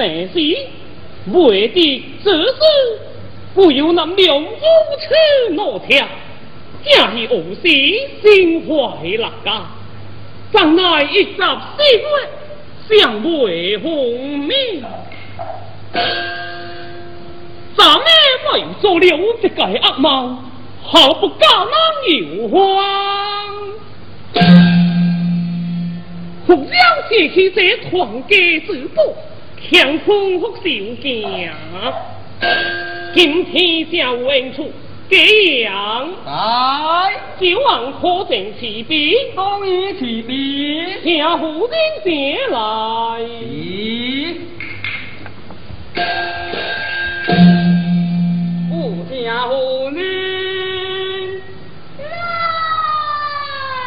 期得势，为的这事，不由那两夫妻落条，假以无心，心怀难干，怎奈一集四月，相为红命，咱们为做了这个恶梦，好不敢有慌。不将写起这团结之波，强空福寿家。今天下文处这样，哎，就望可证其笔，同意其笔，下夫人借来。不下夫人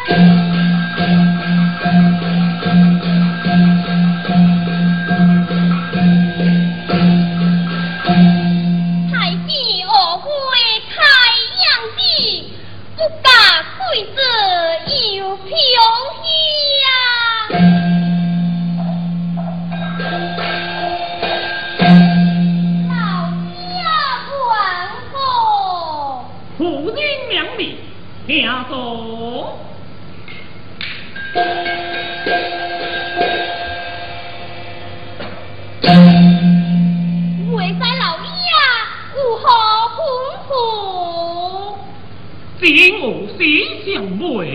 来。有飘逸。老家管好，父女两命，家中。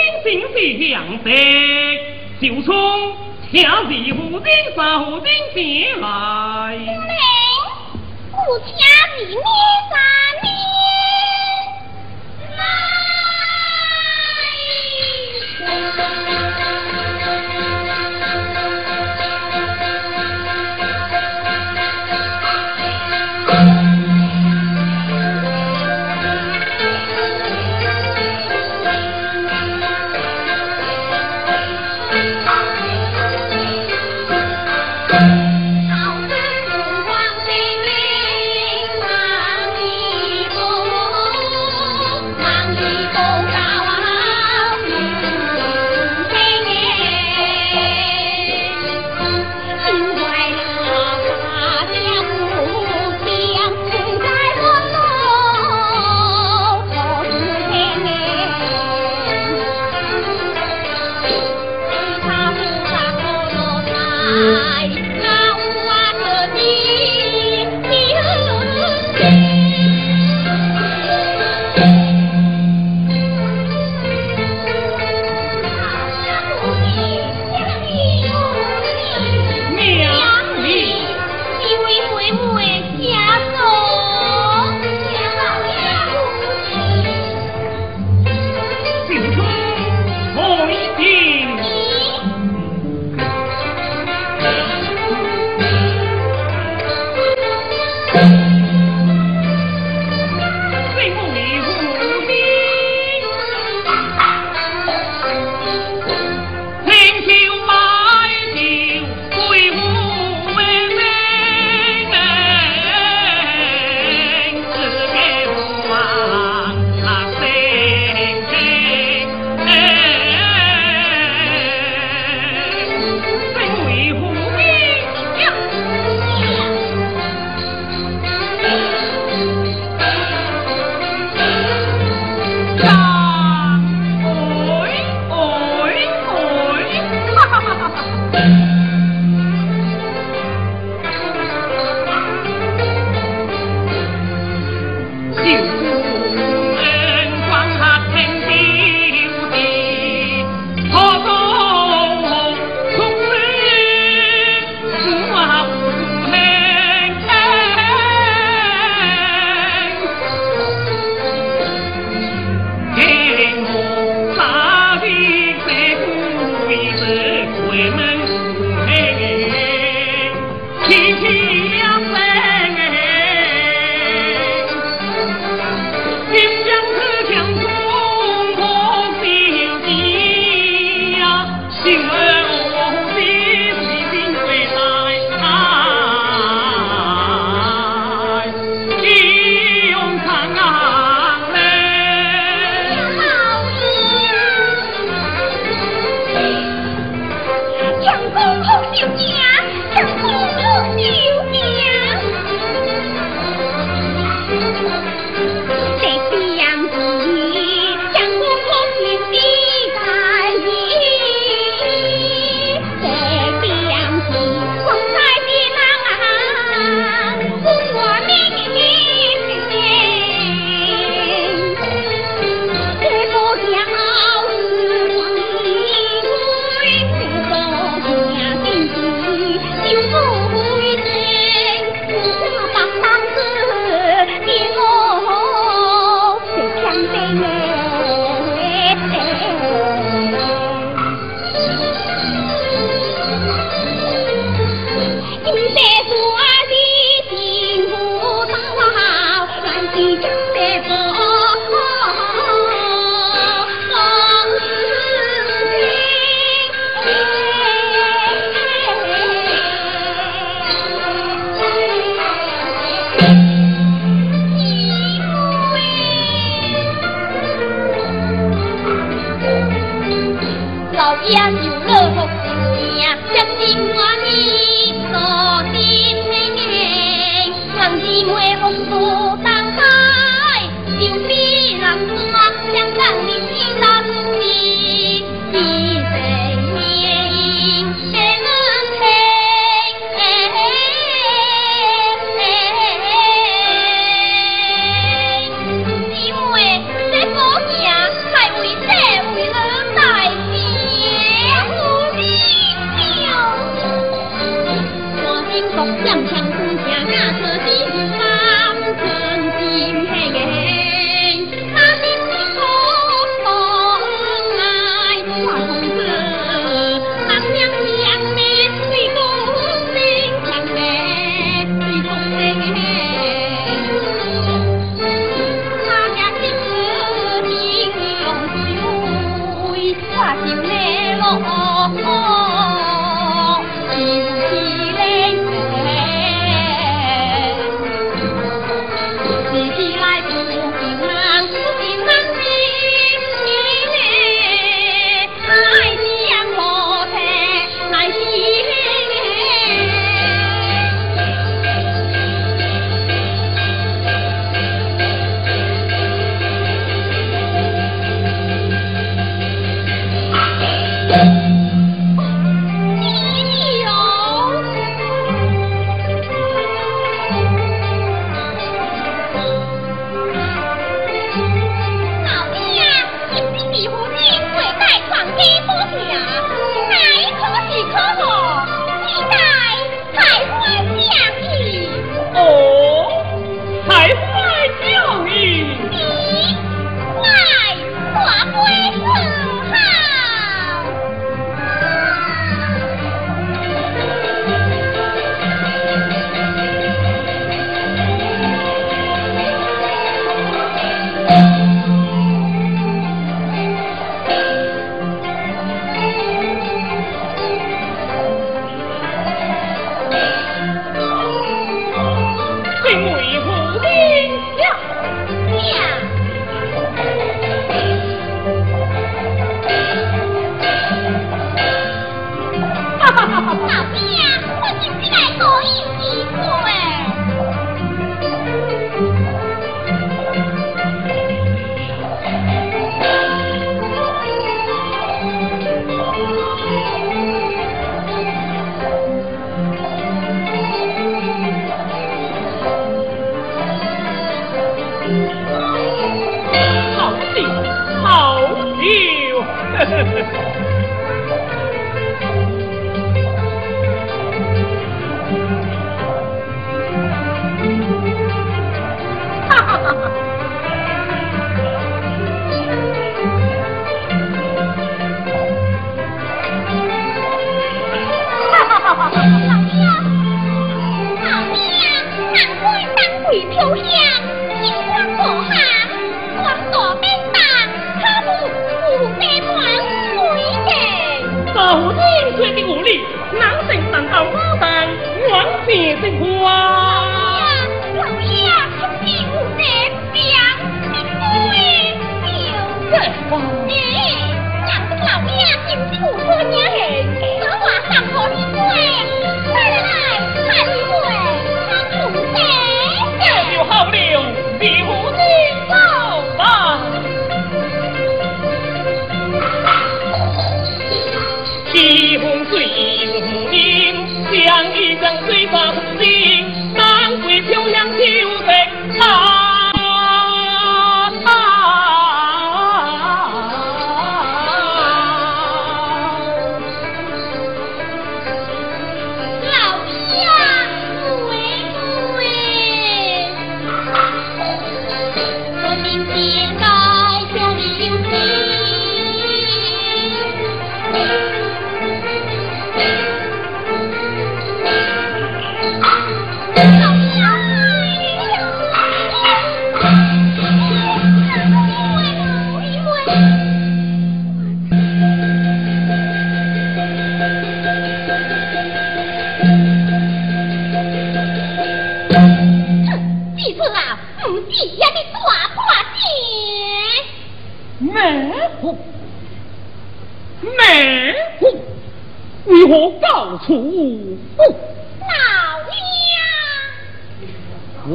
心心事向德，小聪，请示夫君三夫君前来。夫人，我请你灭三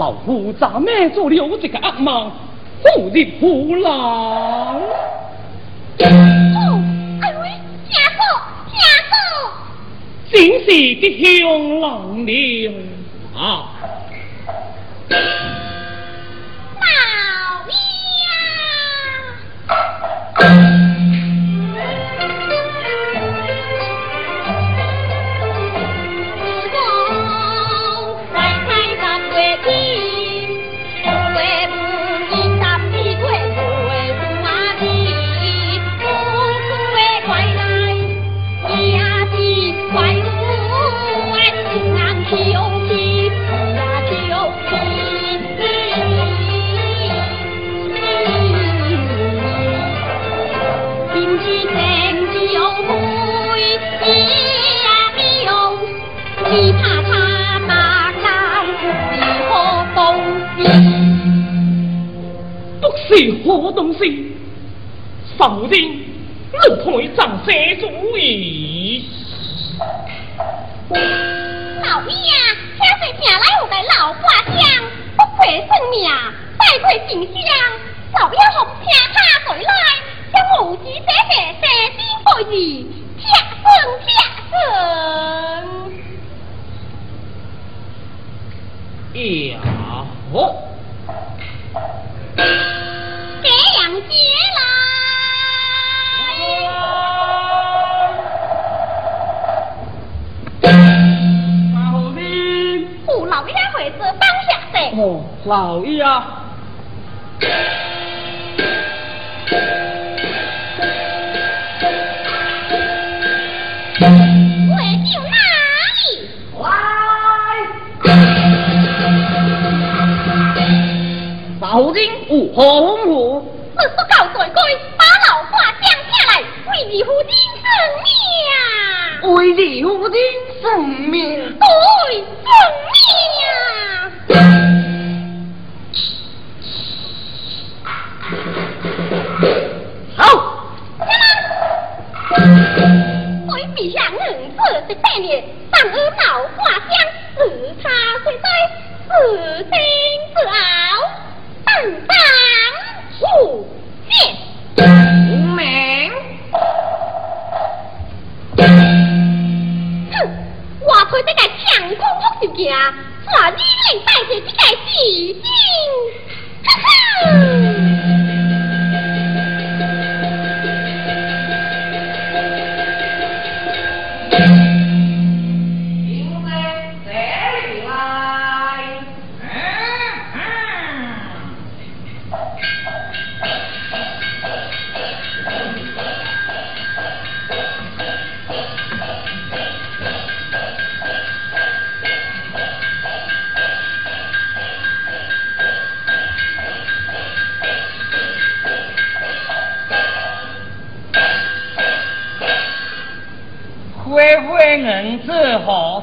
老夫咋咩做了这个噩梦，虎的虎狼？哎喂，听说，听说，真是的香郎了是何东西？少人你配掌三主意。老爷啊，天水平来我的老花枪，不愧生命，再愧锦香。老爷红天他回来，将无极姐姐三金配置，贴身贴身。呀哦。接来，老弟，胡老爷会子当下的。哦，老爷啊。老金，五红虎。我不告罪归，把老花降下来，为你夫人生命。为你夫人生命。对，生命。好。为陛下恩赐的百年，但而老花香，自他虽在，自心自傲，等待。不见明。哼，我推这个强攻福寿家，是你能带着这个士兵，哈哈。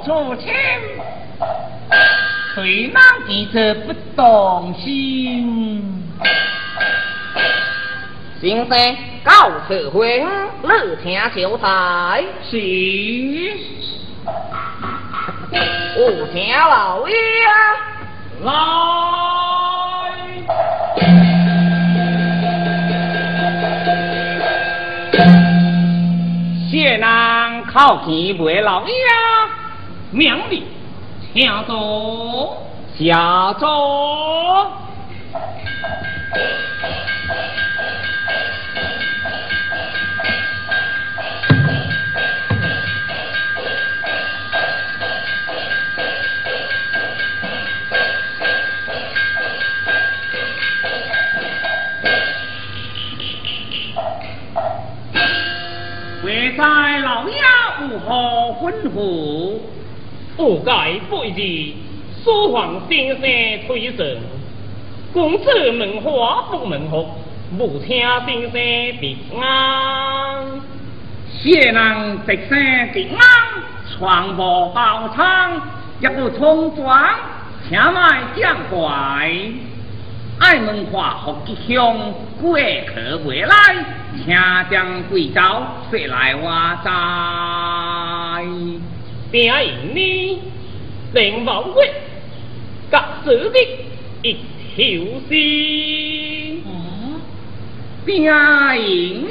之何处请？谁难记者不动心？先生，告辞回，乐天秀才。是。我请老爷来。谢呐。好见为老爷，命令下座，下座。为在老爷。无何吩咐？不该不义，书皇先生推升，公子门花不门福，不听先生的安。谢人直生的安，传播包仓，一不冲撞，请卖将怪。爱门花福吉祥，贵客未来，请将贵州说来话哉。便因你令王位甲子弟一条心。哦、嗯，便因你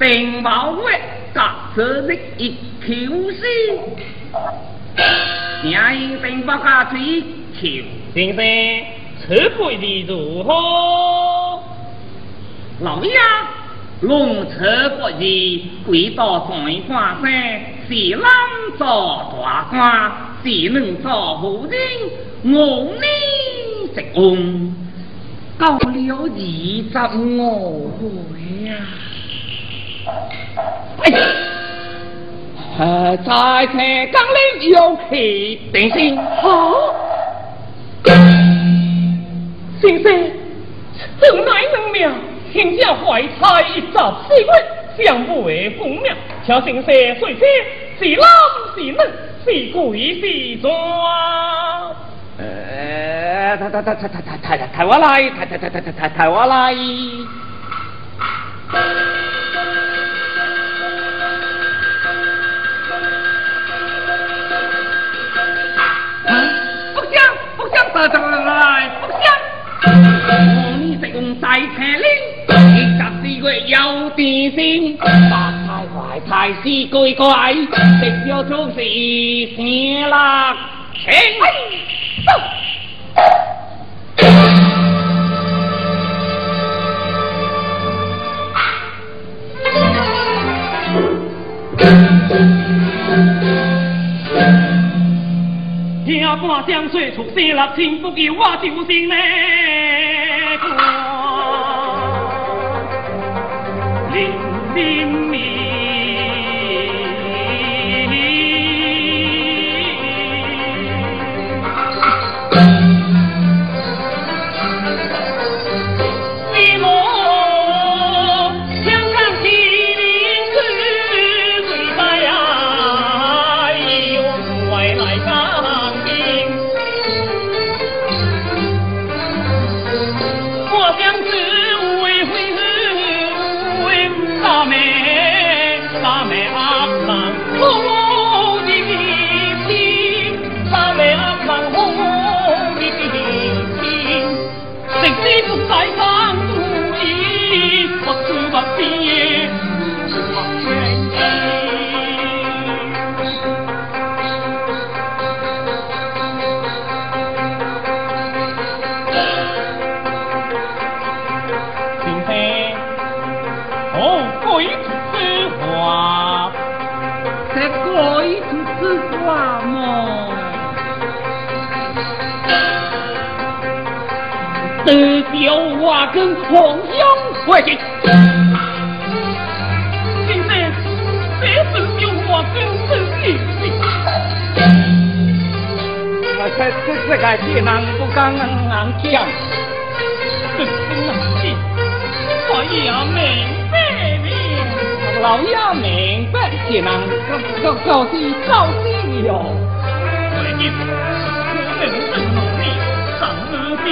令王位甲子弟一条心。便因令王家子一条。先生，此贵的如何？老爷，龙车贵的贵到怎款生？是啷做大官，是能做夫人，我呢直翁，到了二十五岁呀！哎，在前刚领有气定心，好，先生，怎奈能命？天下怀才一十四位，相为父命，请先生随车，是冷是女，是贵是壮。呃，抬抬抬抬抬抬抬抬我来，抬抬抬抬抬抬抬我来。不想不想得着来，不想。食唔晒茶拎，你杂事有底线，八太坏太是鬼怪，食咗就是死啦！请，走！听半声说出声，立天福叫我救生咧。光临明明跟黄兄快。今日这是有我跟真理。我这这这个技能不刚刚讲，真，我也要明白你。老爷明白，技能告告告你告哟。快进，我等努力，上门禀。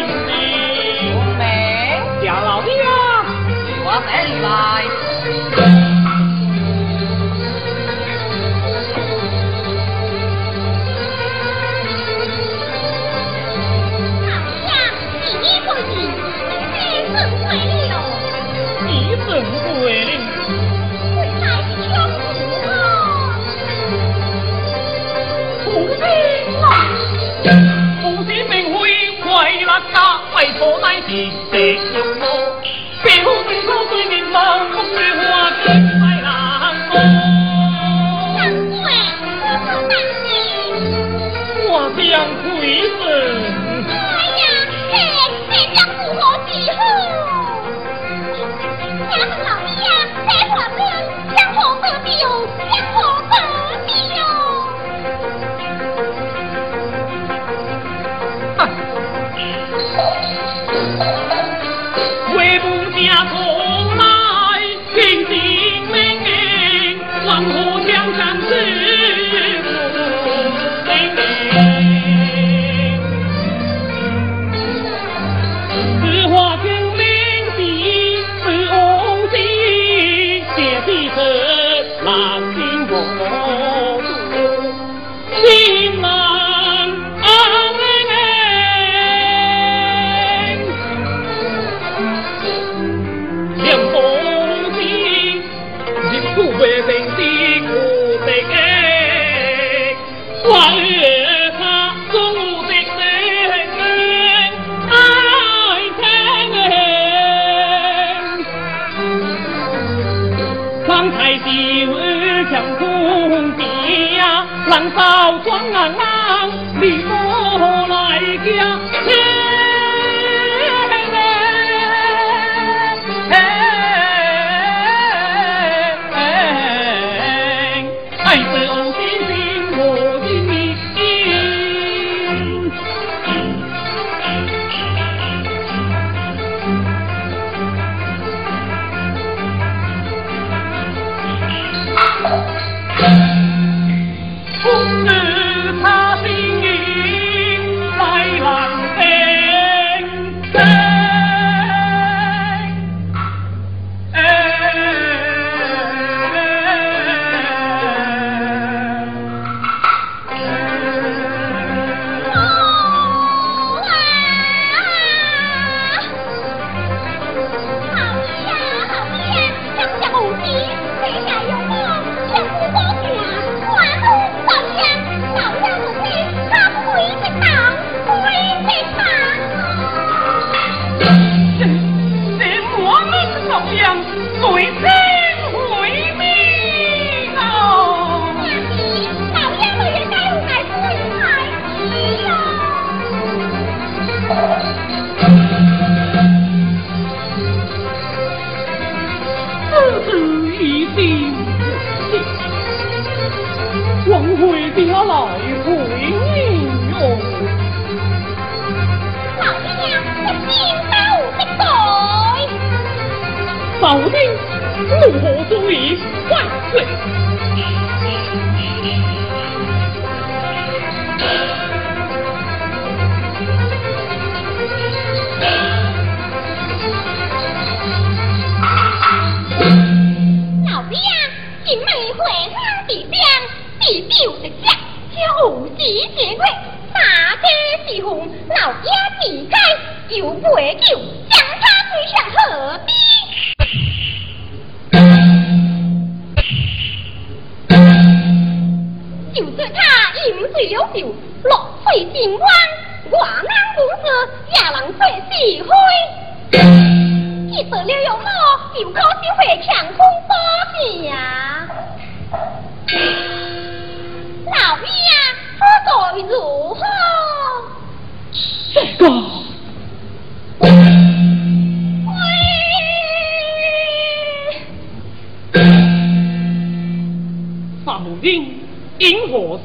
哪里来？大家一不急，二不贵了。一不贵，不差一两银子。不贵嘛，不贵，名为快乐家，为错乃弟。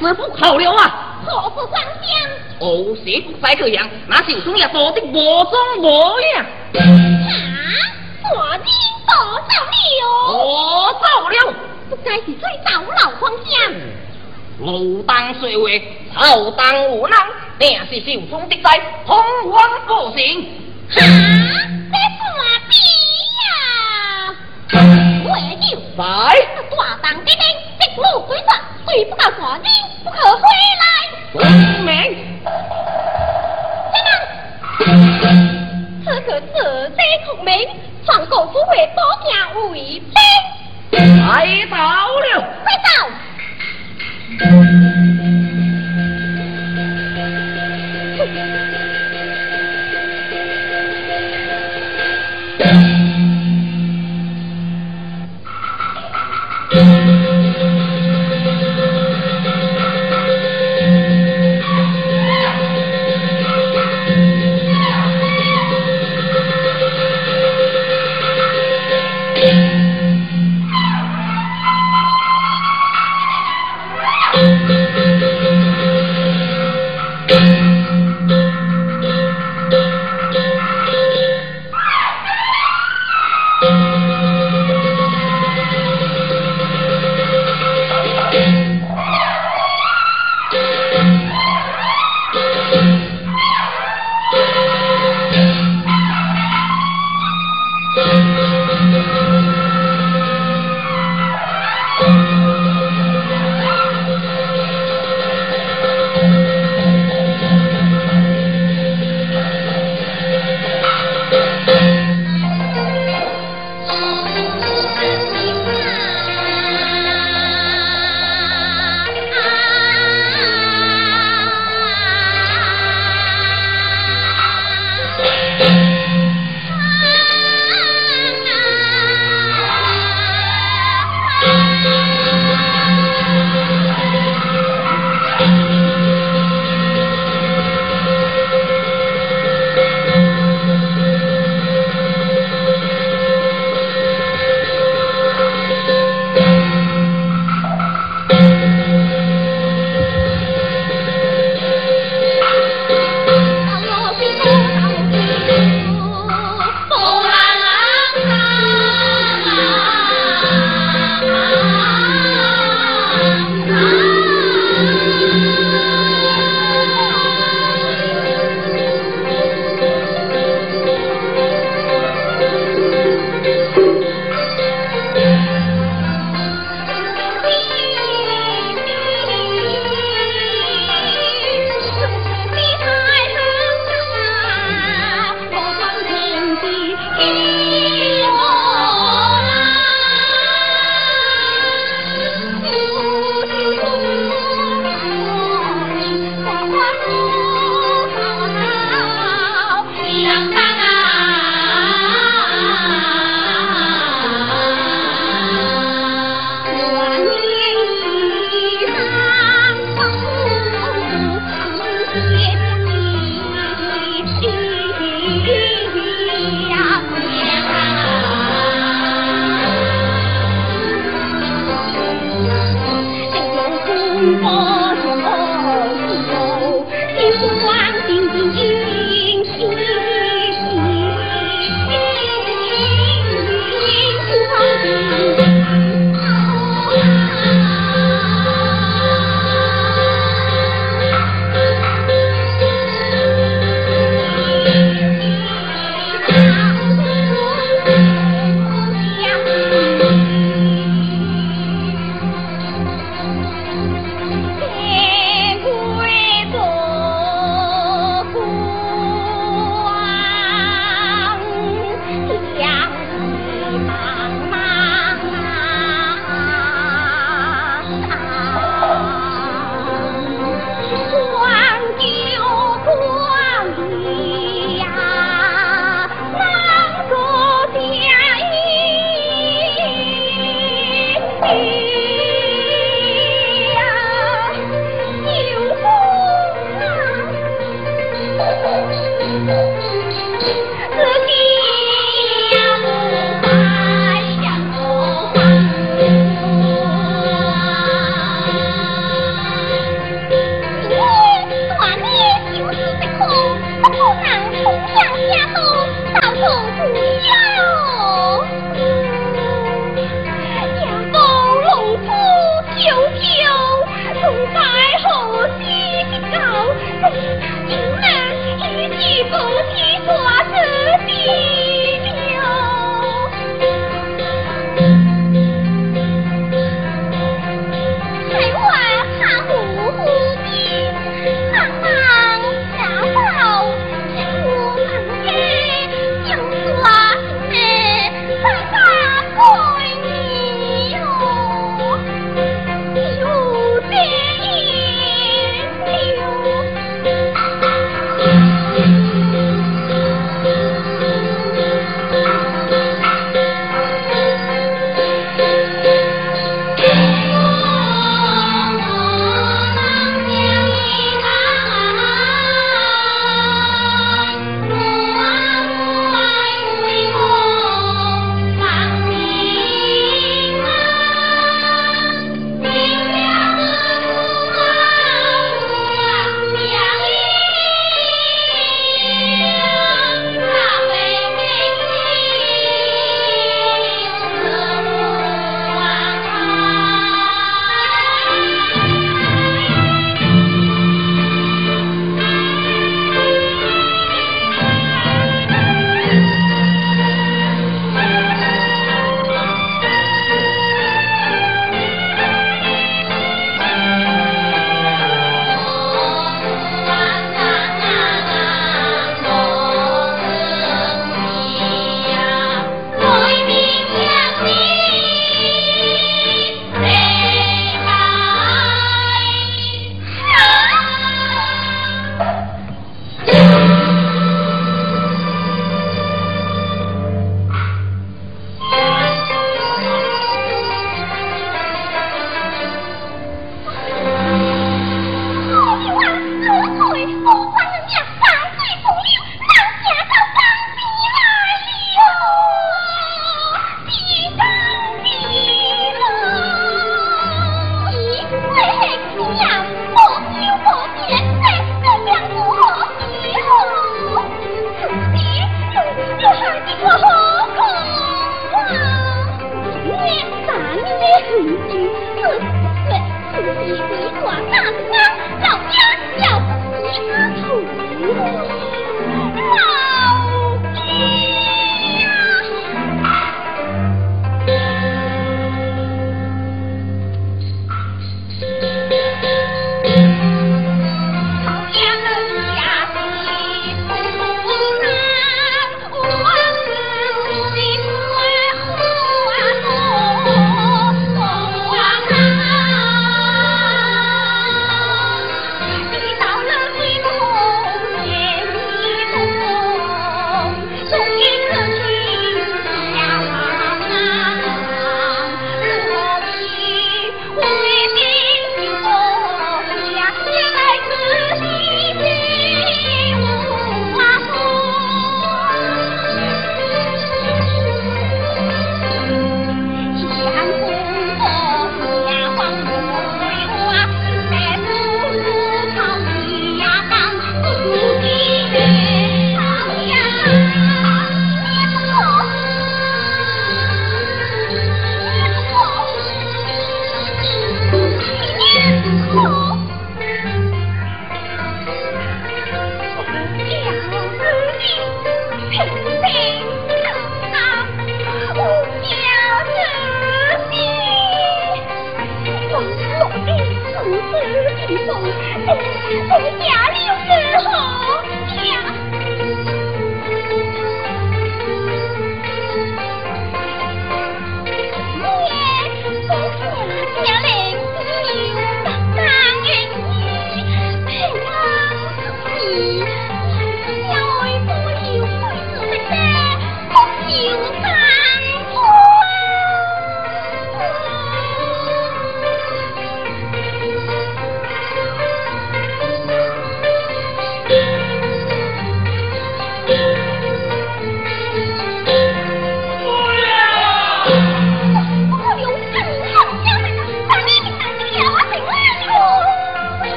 莫比。好了啊！何不上香？哦，谁不在这样，那就中也多的无中无样。啊！我今多走了。我走了。不该是最早老方向。路当岁月，草当无能，定是手中的灾，通往不行。啊！这算比呀！我就在大当的兵，直路追杀，虽不到大兵。不可回来！聪明。此刻此在孔明，传国府会多加为兵。来到了，快到！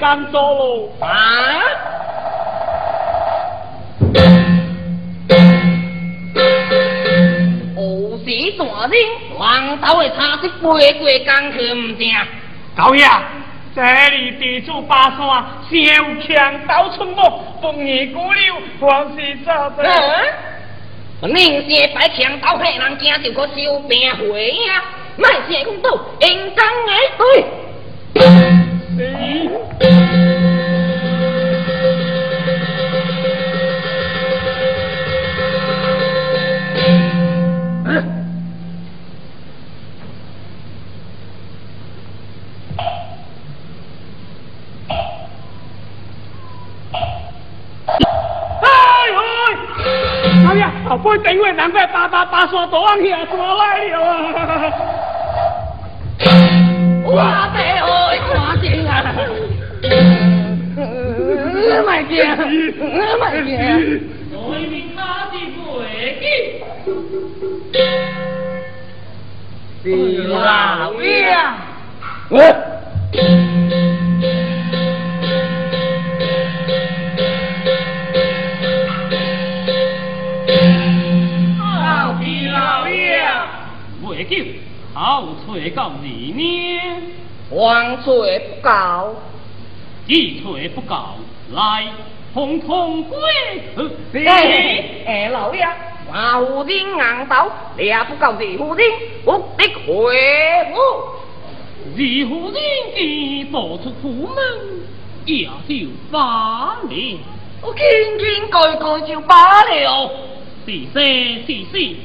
刚走喽！啊！何时大人王道的茶是背过江去唔正？高爷，这里地主巴山小强到春末，风雨过流，黄是啥子？嗯，明先摆强盗害人惊就个小命回呀！卖先公道，应当哎对。后背顶位难怪大大大山大往下山来了啊！我的爱，看见啊！卖惊，卖惊！对面他的背景，是老爷。好吹告你呢？王吹不告，一吹不告，来，统统归去。哎，老爷，马虎人硬刀，你不告二夫人，不得回府。二夫人既走出府门，也就罢了。我轻轻盖盖就罢了。是是是是。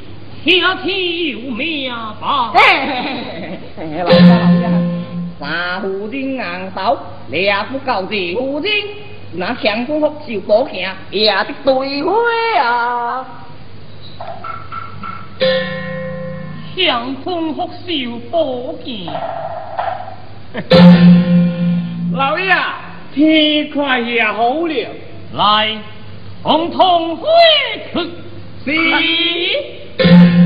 下天有命吧？嘿嘿嘿，老爷老爷，三夫人硬手，两不够二夫人，那强风福寿保行也得对会啊！强风福寿保行，老爷，天快也好了，来，统统回去。是。Thank you.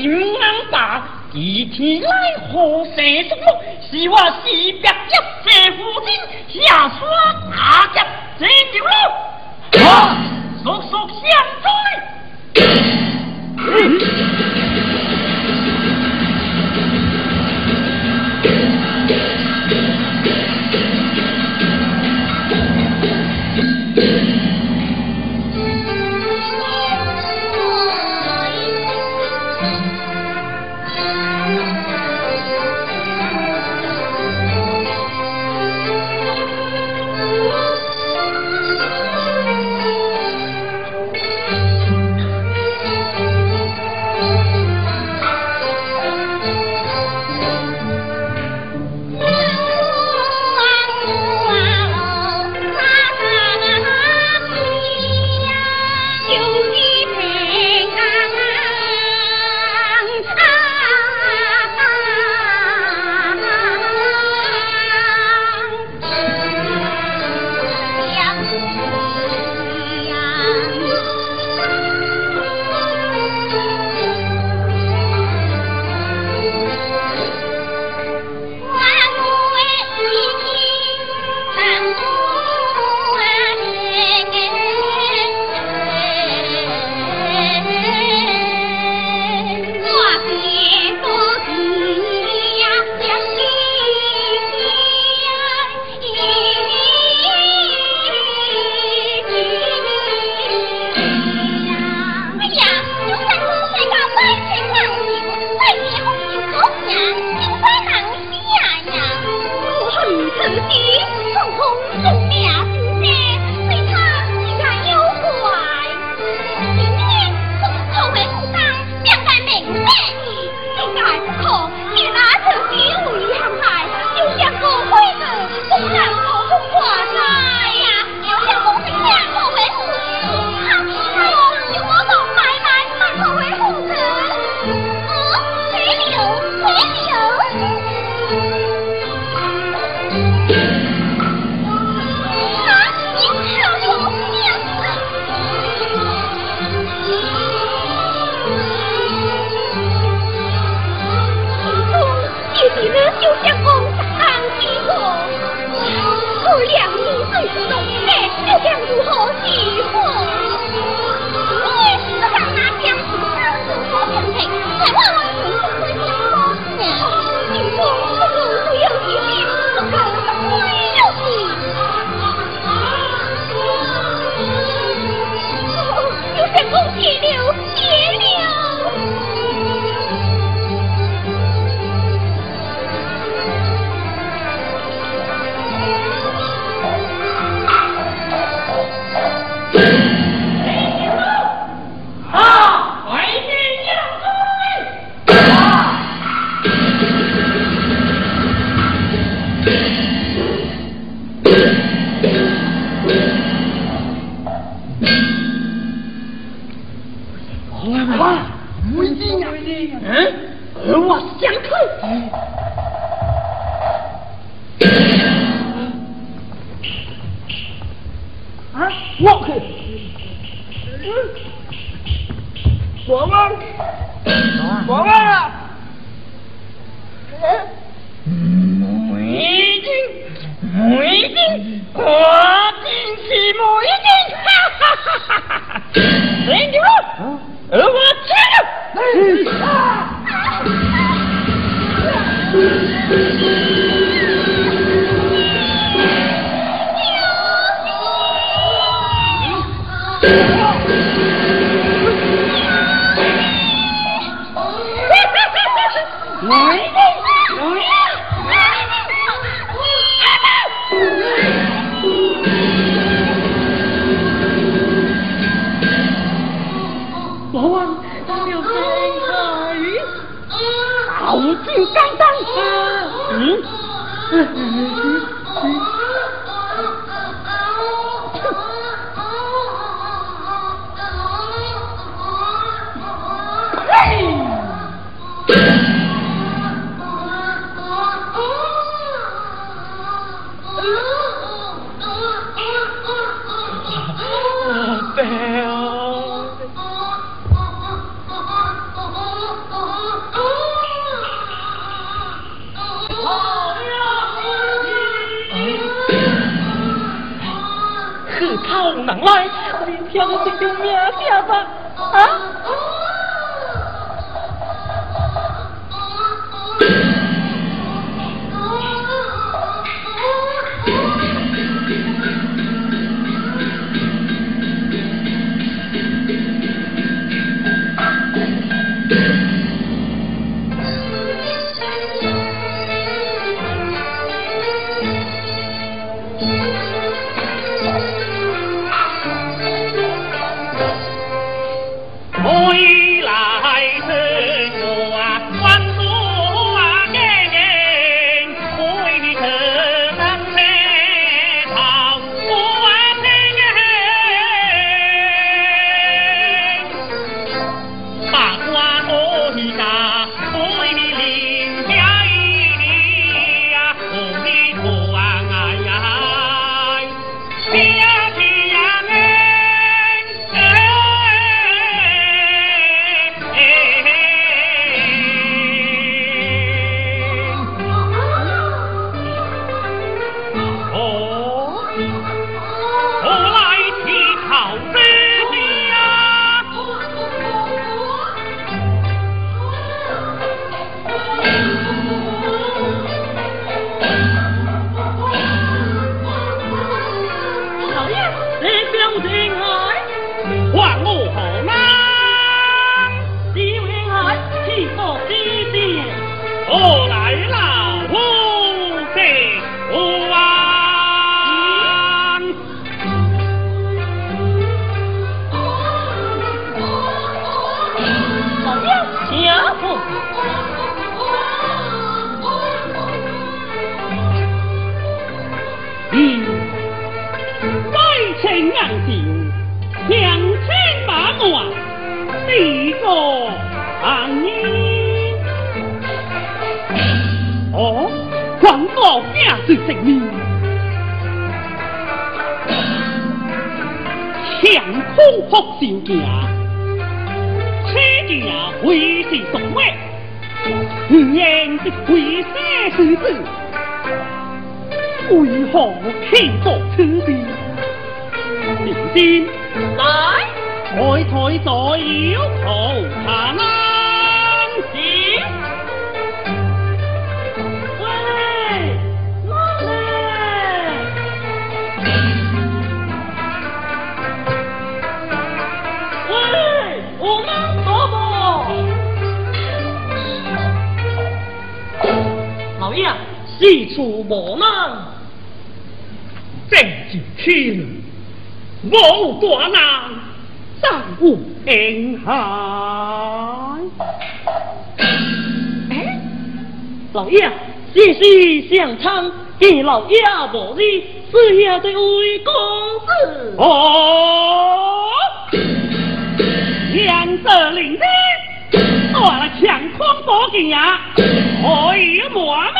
金安大，一天来何生什么？是我西北一这父亲下山打劫这条路，啊，速速相追。四谢相参，给老爷无礼，是下这位公子。哦，两色领兵，我来强匡宝剑呀，可以磨吗？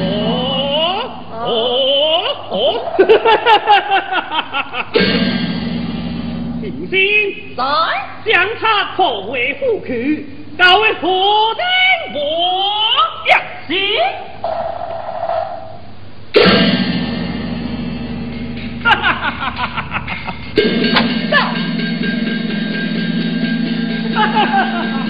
哦哦哦！平心在相差破为虎去，高为虎丁我呀行。哈哈哈哈哈哈！哈哈哈哈！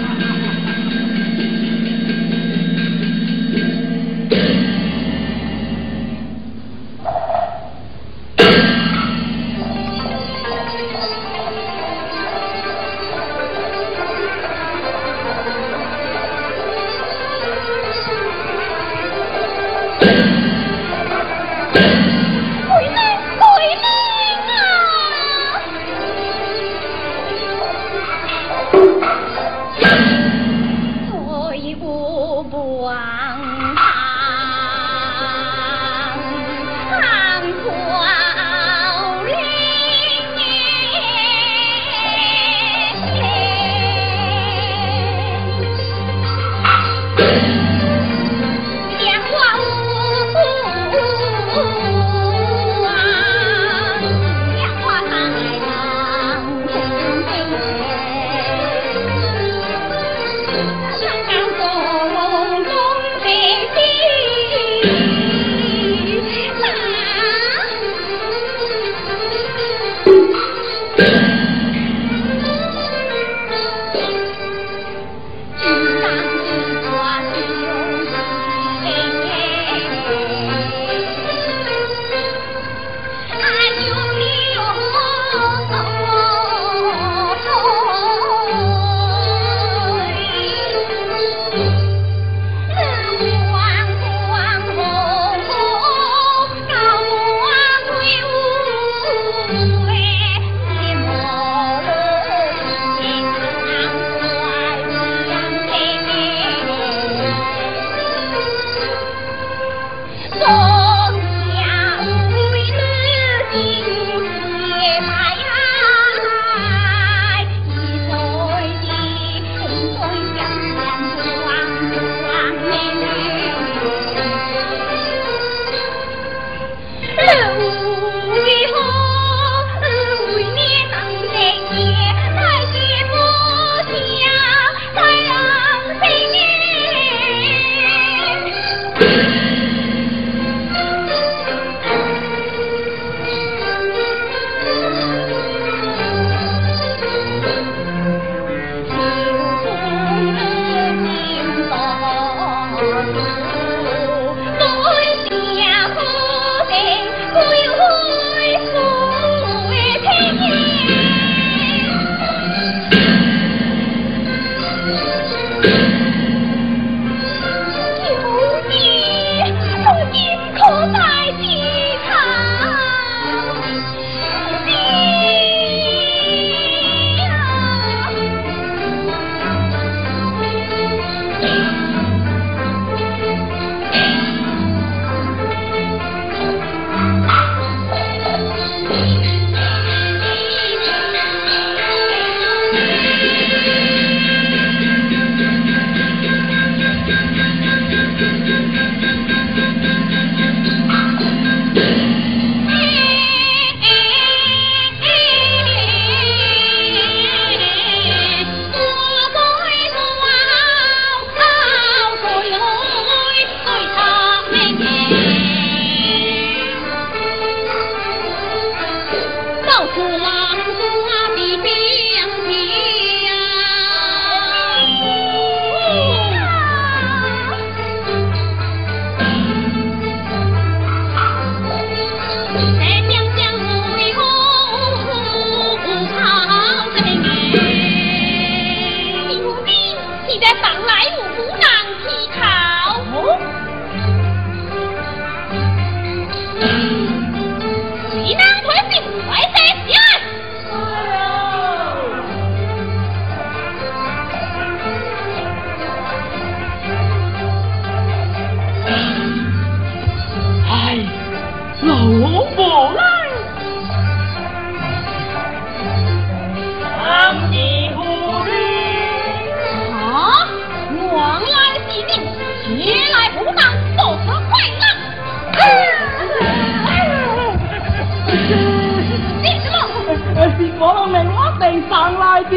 能上来的。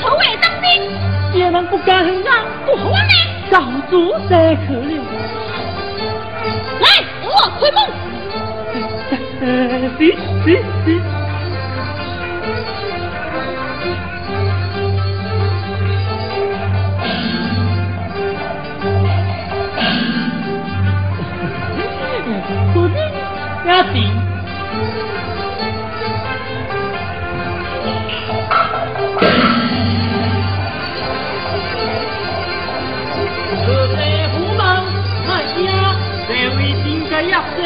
臭外当兵，别人不敢让，不好呢。当主再去了。来，我快门。下人，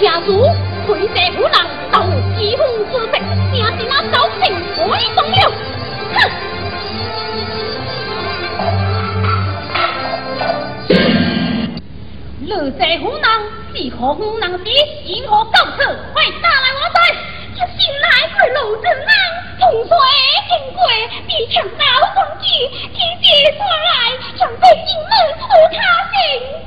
假如会在湖南到鸡公之争，也是那高兴为重了。乐在湖南，是何湖南的？因何告辞？快打来我在，这心来不路人呐、啊！风水金贵，比强盗同居，天地所来，想被进门而他行。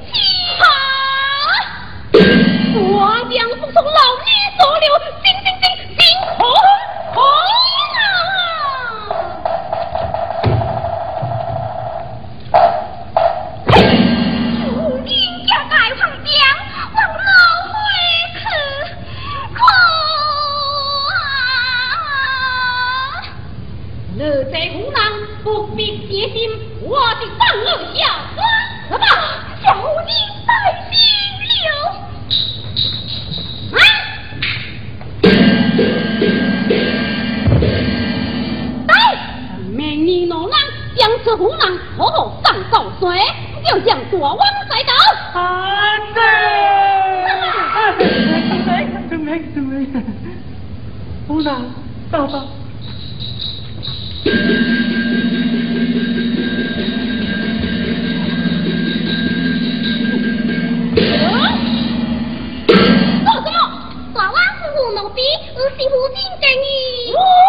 อือสิบหูจริงจังอีกหั